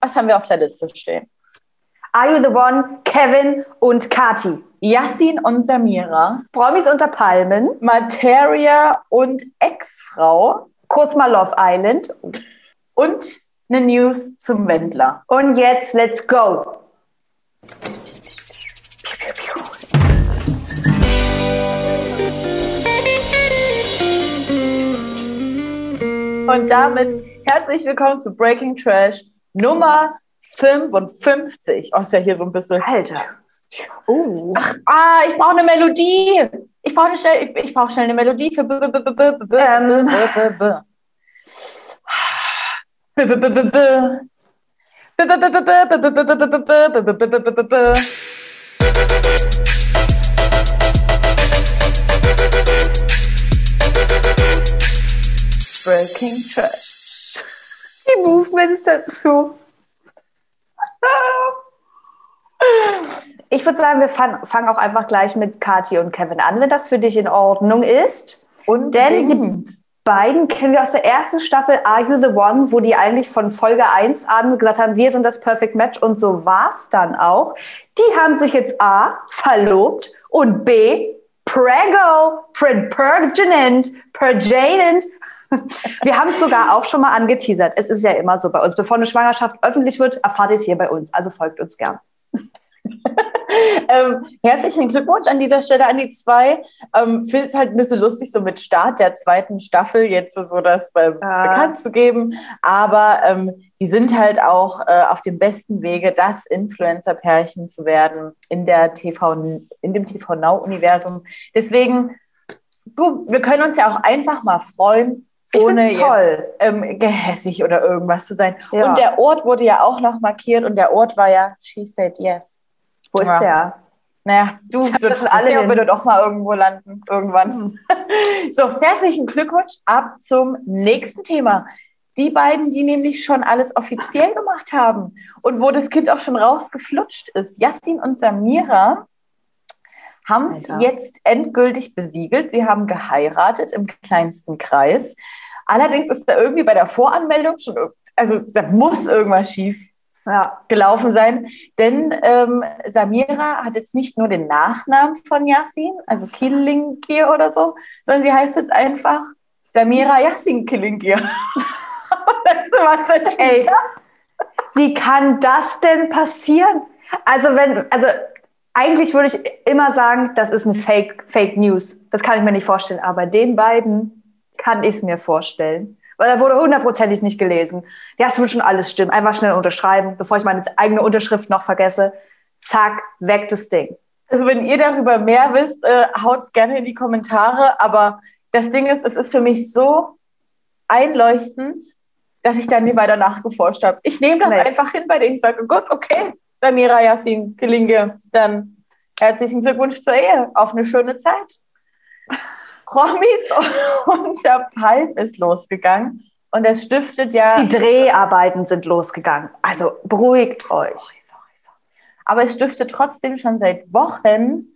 Was haben wir auf der Liste stehen? Are You the One, Kevin und Kati. Yassin und Samira. Promis unter Palmen. Materia und Ex-Frau. Kurz mal Love Island. Und eine News zum Wendler. Und jetzt, let's go. Und damit herzlich willkommen zu Breaking Trash Nummer 55. Oh, ist ja hier so ein bisschen. Alter. Oh. Ach, ah, ich brauche eine Melodie. Ich brauche schnell, ich, ich brauche schnell eine Melodie für. Breaking track. Die Movements dazu. Ich würde sagen, wir fangen fang auch einfach gleich mit Kathi und Kevin an, wenn das für dich in Ordnung ist. Und Denn die beiden kennen wir aus der ersten Staffel Are You the One, wo die eigentlich von Folge 1 an gesagt haben, wir sind das Perfect Match und so war es dann auch. Die haben sich jetzt A, verlobt und B, Prego, Pregnant, Perjanent. Wir haben es sogar auch schon mal angeteasert. Es ist ja immer so bei uns. Bevor eine Schwangerschaft öffentlich wird, erfahrt ihr es hier bei uns. Also folgt uns gern. ähm, herzlichen Glückwunsch an dieser Stelle an die zwei. Ähm, Finde es halt ein bisschen lustig, so mit Start der zweiten Staffel jetzt so das äh, bekannt zu geben. Aber ähm, die sind halt auch äh, auf dem besten Wege, das Influencer-Pärchen zu werden in der TV, in dem TV Now-Universum. Deswegen, du, wir können uns ja auch einfach mal freuen, ohne toll. ähm, gehässig oder irgendwas zu sein. Ja. Und der Ort wurde ja auch noch markiert und der Ort war ja She Said Yes. Wo ist Ja. der? Naja, du, sind alle ja, würde doch mal irgendwo landen, irgendwann. so, herzlichen Glückwunsch ab zum nächsten Thema. Die beiden, die nämlich schon alles offiziell gemacht haben und wo das Kind auch schon rausgeflutscht ist, Yassin und Samira, haben es jetzt endgültig besiegelt. Sie haben geheiratet im kleinsten Kreis. Allerdings ist da irgendwie bei der Voranmeldung schon, also da muss irgendwas schief Ja. gelaufen sein. Denn ähm, Samira hat jetzt nicht nur den Nachnamen von Yassin, also Killingir oder so, sondern sie heißt jetzt einfach Samira Yassin Killingir. weißt du, was das Ey, wie kann das denn passieren? Also wenn, also eigentlich würde ich immer sagen, das ist eine Fake, Fake News. Das kann ich mir nicht vorstellen. Aber den beiden kann ich es mir vorstellen. Weil da wurde hundertprozentig nicht gelesen. Ja, es wird schon alles stimmen. Einfach schnell unterschreiben, bevor ich meine eigene Unterschrift noch vergesse. Zack, weg das Ding. Also wenn ihr darüber mehr wisst, äh, haut's gerne in die Kommentare. Aber das Ding ist, es ist für mich so einleuchtend, dass ich dann nie weiter nachgeforscht habe. Ich nehme das Nee. einfach hin bei denen. Ich sage, gut, okay, Samira Yassin Killingir, dann herzlichen Glückwunsch zur Ehe. Auf eine schöne Zeit. Promis unter Palm ist losgegangen. Und es stiftet ja. Die Dreharbeiten sind losgegangen. Also beruhigt euch. Sorry, sorry, sorry. Aber es stiftet trotzdem schon seit Wochen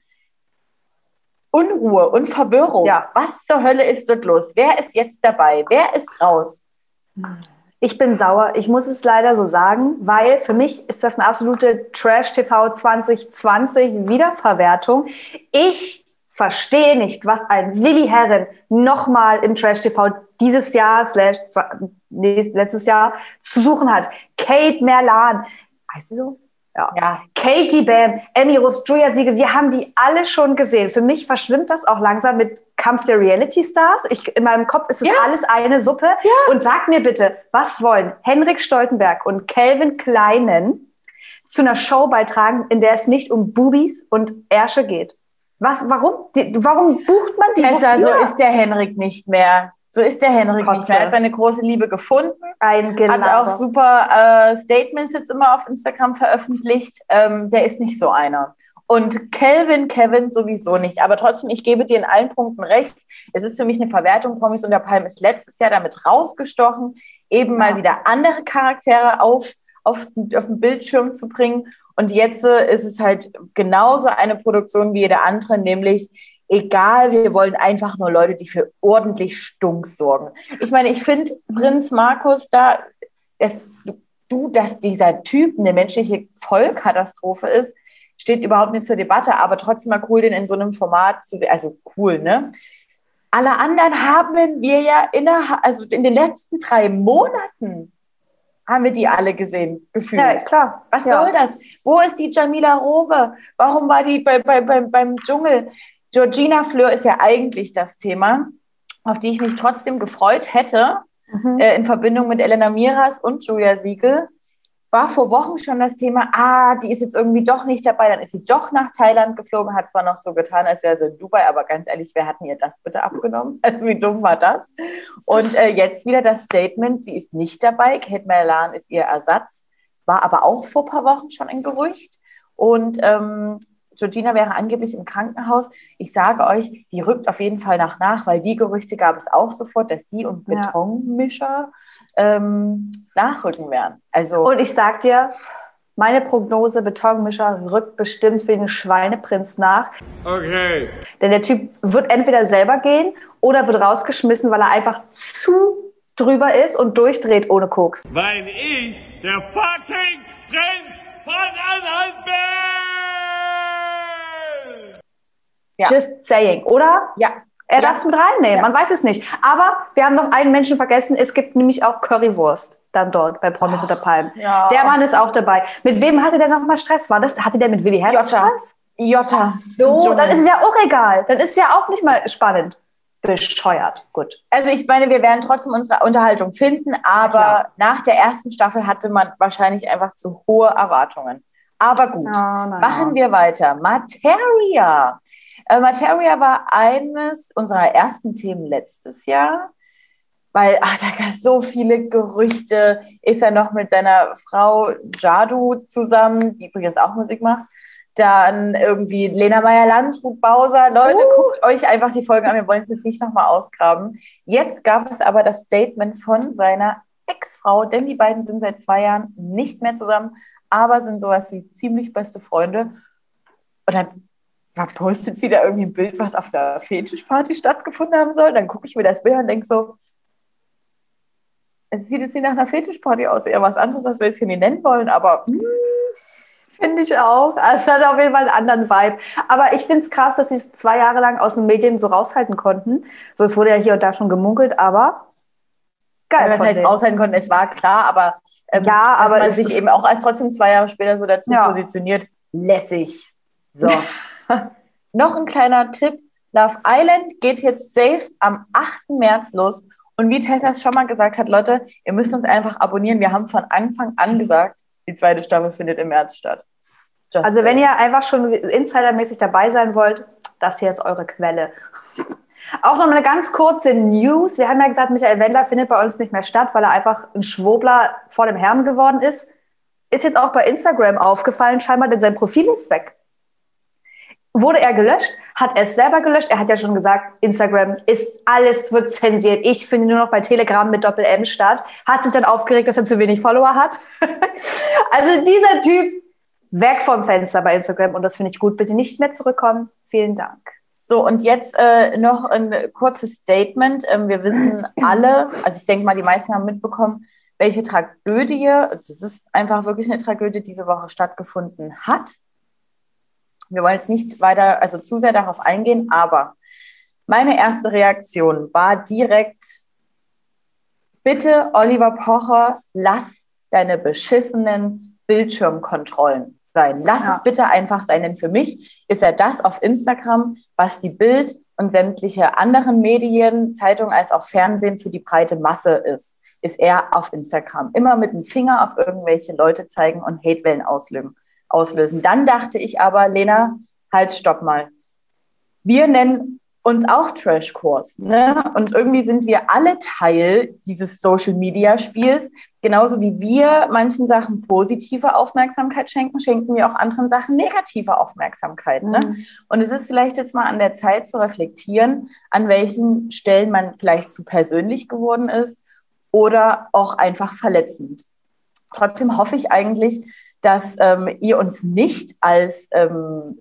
Unruhe und Verwirrung. Ja. Was zur Hölle ist dort los? Wer ist jetzt dabei? Wer ist raus? Ich bin sauer. Ich muss es leider so sagen, weil für mich ist das eine absolute Trash TV 2020 Wiederverwertung. Ich verstehe nicht, was ein Willi Herren nochmal im Trash TV dieses Jahr, slash, letztes Jahr zu suchen hat. Kate Merlan. Heißt sie so? Ja. Ja. Katie Bam, Emmy Rose, Julia Siegel, wir haben die alle schon gesehen. Für mich verschwimmt das auch langsam mit Kampf der Reality Stars. Ich, in meinem Kopf ist es Ja. alles eine Suppe. Und sag mir bitte, was wollen Henrik Stoltenberg und Calvin Kleinen zu einer Show beitragen, in der es nicht um Bubis und Ärsche geht? Was, warum? Die, warum bucht man die? Tessa, so ist der Henrik nicht mehr. So ist der Henrik nicht Kotze. mehr. Er hat seine große Liebe gefunden. ein Hat Gelaber. auch super äh, Statements jetzt immer auf Instagram veröffentlicht. Ähm, der ist nicht so einer. Und Kelvin, Kevin sowieso nicht. Aber trotzdem, ich gebe dir in allen Punkten recht. Es ist für mich eine Verwertung. Promis unter Palm ist letztes Jahr damit rausgestochen, eben mal wieder andere Charaktere auf, auf, auf den Bildschirm zu bringen. Und jetzt äh, ist es halt genauso eine Produktion wie jede andere, nämlich egal, wir wollen einfach nur Leute, die für ordentlich Stunk sorgen. Ich meine, ich finde Prinz Markus da, es, du, dass dieser Typ eine menschliche Vollkatastrophe ist, steht überhaupt nicht zur Debatte, aber trotzdem mal cool, den in so einem Format zu sehen. Also cool, ne? Alle anderen haben wir ja innerhalb, also in den letzten drei Monaten haben wir die alle gesehen, gefühlt. Ja, klar. Was ja. soll das? Wo ist die Jamila Rowe? Warum war die bei, bei, bei, beim Dschungel? Georgina Fleur ist ja eigentlich das Thema, auf die ich mich trotzdem gefreut hätte, mhm. äh, in Verbindung mit Elena Miras und Julia Siegel war vor Wochen schon das Thema, ah, die ist jetzt irgendwie doch nicht dabei, dann ist sie doch nach Thailand geflogen, hat zwar noch so getan, als wäre sie in Dubai, aber ganz ehrlich, wer hat mir das bitte abgenommen? Also wie dumm war das? Und äh, jetzt wieder das Statement, sie ist nicht dabei, Kate Melan ist ihr Ersatz, war aber auch vor ein paar Wochen schon ein Gerücht. Und ähm, Georgina wäre angeblich im Krankenhaus. Ich sage euch, die rückt auf jeden Fall nach nach, weil die Gerüchte gab es auch sofort, dass sie und Betonmischer ähm, nachrücken werden. Also und ich sag dir, meine Prognose, Betonmischer rückt bestimmt den Schweineprinz nach. Okay. Denn der Typ wird entweder selber gehen oder wird rausgeschmissen, weil er einfach zu drüber ist und durchdreht ohne Koks. Weil ich der fucking Prinz von Anhalt bin! Ja. Just saying, oder? Ja, er ja. darf es mit reinnehmen, ja. man weiß es nicht. Aber wir haben noch einen Menschen vergessen, es gibt nämlich auch Currywurst dann dort bei Promis oh, unter Palmen. Ja. Der Mann ist auch dabei. Mit wem hatte der nochmal Stress? War das, hatte der mit Willi Herz Stress? Jota. So, dann ist es ja auch egal. Dann ist es ja auch nicht mal spannend. Bescheuert. Gut. Also ich meine, wir werden trotzdem unsere Unterhaltung finden, aber Klar. nach der ersten Staffel hatte man wahrscheinlich einfach zu hohe Erwartungen. Aber gut, oh, machen wir weiter. Materia. Äh, Materia war eines unserer ersten Themen letztes Jahr, weil ach, da gab es so viele Gerüchte. Ist er noch mit seiner Frau Jadu zusammen, die übrigens auch Musik macht? Dann irgendwie Lena Meyer-Landrut, Bowser. Leute, uh. guckt euch einfach die Folgen an. Wir wollen es jetzt nicht nochmal ausgraben. Jetzt gab es aber das Statement von seiner Ex-Frau, denn die beiden sind seit zwei Jahren nicht mehr zusammen, aber sind sowas wie ziemlich beste Freunde. Und dann postet sie da irgendwie ein Bild, was auf einer Fetischparty stattgefunden haben soll. Dann gucke ich mir das Bild an und denke so, es sieht jetzt nicht nach einer Fetischparty aus, eher was anderes, was wir jetzt hier nicht nennen wollen, aber hm, finde ich auch. Also, es hat auf jeden Fall einen anderen Vibe. Aber ich finde es krass, dass sie es zwei Jahre lang aus den Medien so raushalten konnten. So, es wurde ja hier und da schon gemunkelt, aber geil. Ja, das heißt, denen. aushalten konnten, es war klar, aber ähm, ja, aber man sich eben auch als trotzdem zwei Jahre später so dazu ja. positioniert, lässig. So. Noch ein kleiner Tipp. Love Island geht jetzt safe am 8. März los. Und wie Tessa es schon mal gesagt hat, Leute, ihr müsst uns einfach abonnieren. Wir haben von Anfang an gesagt, die zweite Staffel findet im März statt. Just also wenn ihr einfach schon insidermäßig dabei sein wollt, das hier ist eure Quelle. Auch noch eine ganz kurze News. Wir haben ja gesagt, Michael Wendler findet bei uns nicht mehr statt, weil er einfach ein Schwurbler vor dem Herrn geworden ist. Ist jetzt auch bei Instagram aufgefallen, scheinbar, denn sein Profil ist weg. Wurde er gelöscht? Hat er es selber gelöscht? Er hat ja schon gesagt, Instagram ist alles wird zensiert. Ich finde nur noch bei Telegram mit Doppel M statt. Hat sich dann aufgeregt, dass er zu wenig Follower hat. also dieser Typ weg vom Fenster bei Instagram und das finde ich gut. Bitte nicht mehr zurückkommen. Vielen Dank. So, und jetzt äh, noch ein kurzes Statement. Ähm, wir wissen alle, also ich denke mal, die meisten haben mitbekommen, welche Tragödie, das ist einfach wirklich eine Tragödie, diese Woche stattgefunden hat. Wir wollen jetzt nicht weiter, also zu sehr darauf eingehen, aber meine erste Reaktion war direkt, bitte Oliver Pocher, lass deine beschissenen Bildschirmkontrollen sein. Lass ja. es bitte einfach sein, denn für mich ist er das auf Instagram, was die Bild und sämtliche anderen Medien, Zeitungen als auch Fernsehen für die breite Masse ist, ist er auf Instagram. Immer mit dem Finger auf irgendwelche Leute zeigen und Hatewellen auslösen auslösen. Dann dachte ich aber, Lena, halt, stopp mal. Wir nennen uns auch Trash-Kurs. Ne? Und irgendwie sind wir alle Teil dieses Social-Media-Spiels. Genauso wie wir manchen Sachen positive Aufmerksamkeit schenken, schenken wir auch anderen Sachen negative Aufmerksamkeit. Ne? Mhm. Und es ist vielleicht jetzt mal an der Zeit zu reflektieren, an welchen Stellen man vielleicht zu persönlich geworden ist oder auch einfach verletzend. Trotzdem hoffe ich eigentlich, dass ähm, ihr uns nicht als ähm,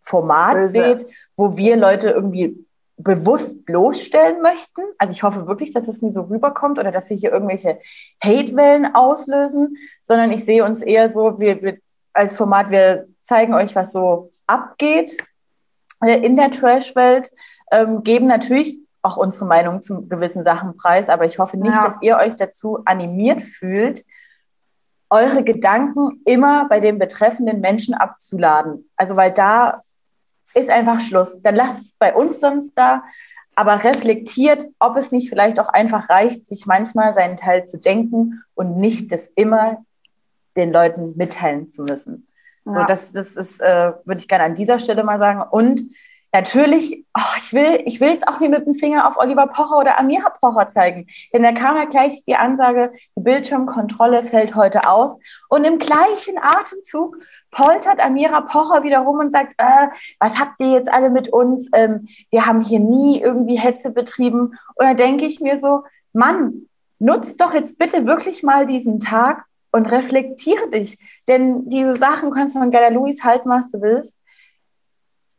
Format Böse. seht, wo wir Leute irgendwie bewusst bloßstellen möchten. Also ich hoffe wirklich, dass es nie so rüberkommt oder dass wir hier irgendwelche Hatewellen auslösen, sondern ich sehe uns eher so, wir, wir als Format, wir zeigen euch, was so abgeht äh, in der Trash-Welt, ähm, geben natürlich auch unsere Meinung zu gewissen Sachen preis, aber ich hoffe nicht, ja. dass ihr euch dazu animiert fühlt, eure Gedanken immer bei dem betreffenden Menschen abzuladen. Also weil da ist einfach Schluss. Dann lasst es bei uns sonst da, aber reflektiert, ob es nicht vielleicht auch einfach reicht, sich manchmal seinen Teil zu denken und nicht das immer den Leuten mitteilen zu müssen. Ja. So, das, das ist, äh, würde ich gerne an dieser Stelle mal sagen. Und natürlich, oh, ich will, ich will jetzt auch nicht mit dem Finger auf Oliver Pocher oder Amira Pocher zeigen, denn da kam ja gleich die Ansage, die Bildschirmkontrolle fällt heute aus und im gleichen Atemzug poltert Amira Pocher wieder rum und sagt, äh, was habt ihr jetzt alle mit uns? Ähm, wir haben hier nie irgendwie Hetze betrieben. Und da denke ich mir so, Mann, nutzt doch jetzt bitte wirklich mal diesen Tag und reflektiere dich. Denn diese Sachen kannst du von Gala Luis halten, was du willst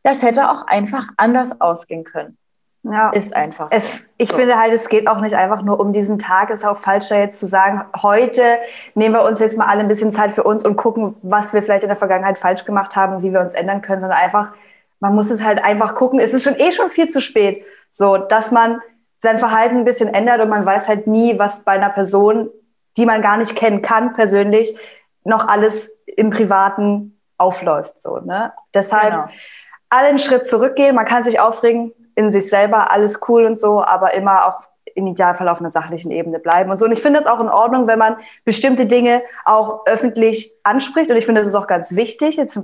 das hätte auch einfach anders ausgehen können. Ja. Ist einfach. Es, ich so. finde halt, es geht auch nicht einfach nur um diesen Tag. Es ist auch falsch, da jetzt zu sagen, heute nehmen wir uns jetzt mal alle ein bisschen Zeit für uns und gucken, was wir vielleicht in der Vergangenheit falsch gemacht haben, wie wir uns ändern können, sondern einfach, man muss es halt einfach gucken. Es ist schon eh schon viel zu spät, so, dass man sein Verhalten ein bisschen ändert und man weiß halt nie, was bei einer Person, die man gar nicht kennen kann, persönlich, noch alles im Privaten aufläuft, so, ne? Deshalb, genau alle einen Schritt zurückgehen. Man kann sich aufregen in sich selber, alles cool und so, aber immer auch im Idealfall auf einer sachlichen Ebene bleiben und so. Und ich finde es auch in Ordnung, wenn man bestimmte Dinge auch öffentlich anspricht. Und ich finde, das ist auch ganz wichtig. Jetzt,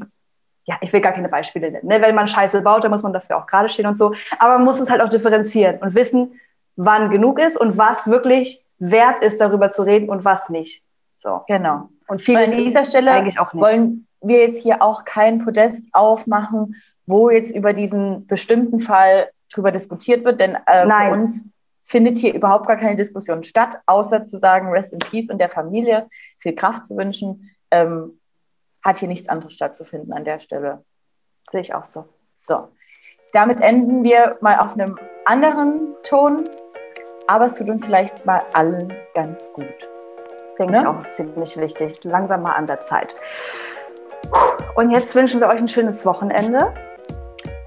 ja, ich will gar keine Beispiele nennen. Ne? Wenn man Scheiße baut, dann muss man dafür auch gerade stehen und so. Aber man muss es halt auch differenzieren und wissen, wann genug ist und was wirklich wert ist, darüber zu reden und was nicht. So. Genau. Und viele an dieser Stelle eigentlich auch nicht. wollen wir jetzt hier auch kein Podest aufmachen, wo jetzt über diesen bestimmten Fall drüber diskutiert wird, denn äh, für uns findet hier überhaupt gar keine Diskussion statt, außer zu sagen, Rest in Peace und der Familie viel Kraft zu wünschen, ähm, hat hier nichts anderes stattzufinden an der Stelle. Sehe ich auch so. So, damit enden wir mal auf einem anderen Ton, aber es tut uns vielleicht mal allen ganz gut. Denke ne? ich auch, ist ziemlich wichtig. Ist langsam mal an der Zeit. Und jetzt wünschen wir euch ein schönes Wochenende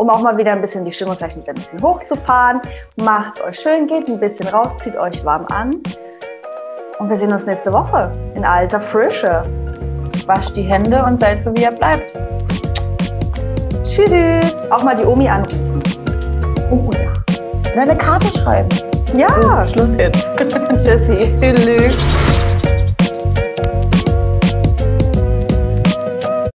um auch mal wieder ein bisschen die Stimmung vielleicht wieder ein bisschen hochzufahren. Macht es euch schön, geht ein bisschen raus, zieht euch warm an. Und wir sehen uns nächste Woche in alter Frische. Wascht die Hände und seid so, wie ihr bleibt. Tschüss. Auch mal die Omi anrufen. Oh ja. Und eine Karte schreiben. Ja. So, Schluss jetzt. Tschüssi. Tschüss.